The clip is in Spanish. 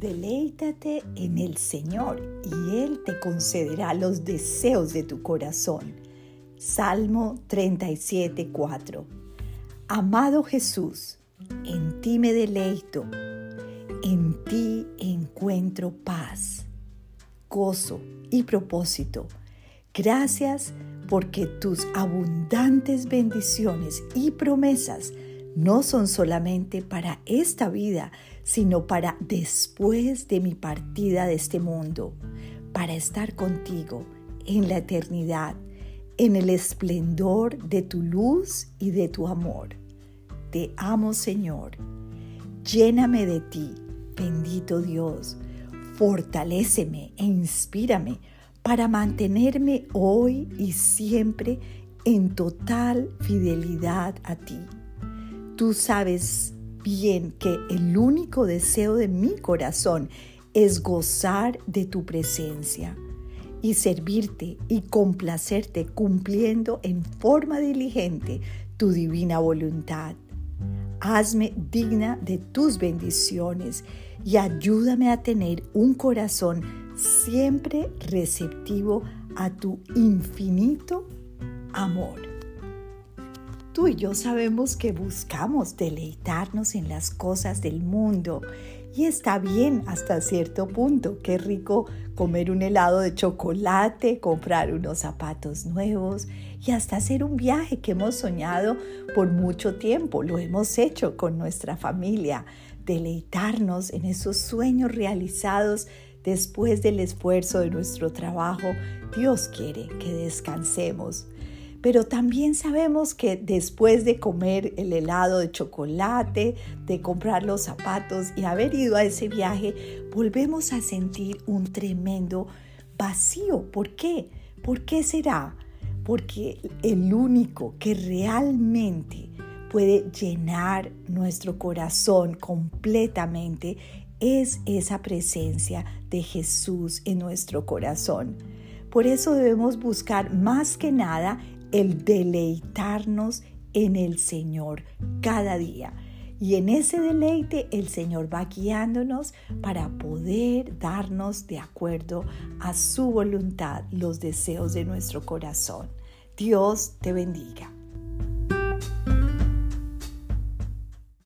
Deleítate en el Señor y Él te concederá los deseos de tu corazón. Salmo 37, 4. Amado Jesús, en ti me deleito, en ti encuentro paz, gozo y propósito. Gracias porque tus abundantes bendiciones y promesas no son solamente para esta vida, sino para después de mi partida de este mundo, para estar contigo en la eternidad, en el esplendor de tu luz y de tu amor. Te amo, Señor. Lléname de ti, bendito Dios. Fortaléceme e inspírame para mantenerme hoy y siempre en total fidelidad a ti. Tú sabes bien que el único deseo de mi corazón es gozar de tu presencia y servirte y complacerte cumpliendo en forma diligente tu divina voluntad. Hazme digna de tus bendiciones y ayúdame a tener un corazón siempre receptivo a tu infinito amor. Tú y yo sabemos que buscamos deleitarnos en las cosas del mundo y está bien hasta cierto punto. Qué rico comer un helado de chocolate, comprar unos zapatos nuevos y hasta hacer un viaje que hemos soñado por mucho tiempo. Lo hemos hecho con nuestra familia. Deleitarnos en esos sueños realizados después del esfuerzo de nuestro trabajo. Dios quiere que descansemos pero también sabemos que después de comer el helado de chocolate, de comprar los zapatos y haber ido a ese viaje, volvemos a sentir un tremendo vacío. ¿Por qué? ¿Por qué será? Porque el único que realmente puede llenar nuestro corazón completamente es esa presencia de Jesús en nuestro corazón. Por eso debemos buscar más que nada el deleitarnos en el Señor cada día. Y en ese deleite el Señor va guiándonos para poder darnos de acuerdo a su voluntad los deseos de nuestro corazón. Dios te bendiga.